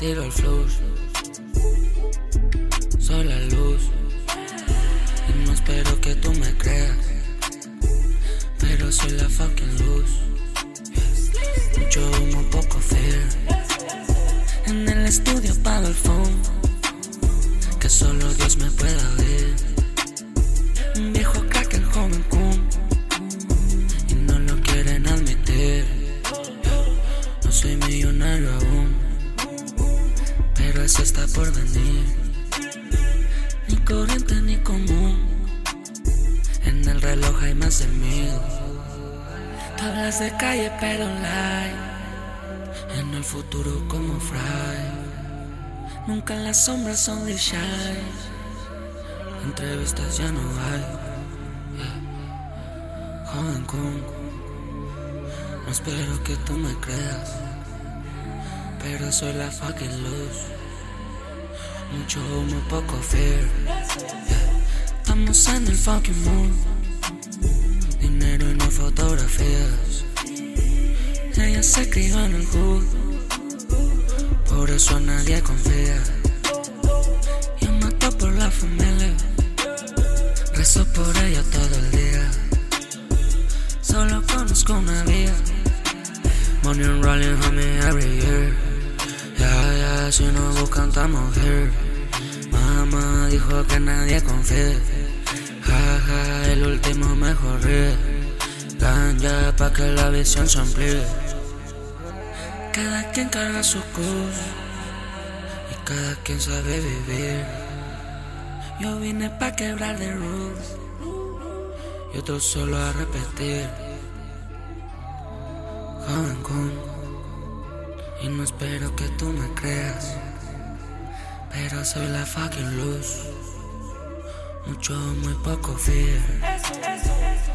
tiro el flush. Soy la luz. Y no espero que tú me creas. Pero soy la fucking luz. Mucho humo, poco fear. En el estudio apago el phone. Que solo Dios me pueda ver. Eso está por venir. Ni corriente ni común. En el reloj hay más de mil. Tú hablas de calle pero light. En el futuro como fry. Nunca en las sombras son de shy. Entrevistas ya no hay. Joven con. No espero que tú me creas. Pero soy la fucking luz. Mucho humo, poco fear. Estamos en el fucking mood. Dinero y no fotografías. Ella se crió en el hood. Por eso a nadie confía. Yo mato por la familia. Rezo por ella todo el día. Solo conozco una vía. Money rolling, homie, every year. Si no buscan, estamos here. Mamá dijo que nadie confía. Ja, ja, el último mejor. Ganja pa' que la visión se amplíe. Cada quien carga su cruz y cada quien sabe vivir. Yo vine pa' quebrar de rules y otro solo a repetir. Joven con y no espero que tú me creas, pero soy la fucking luz. Mucho, muy poco fear. Eso, eso, eso.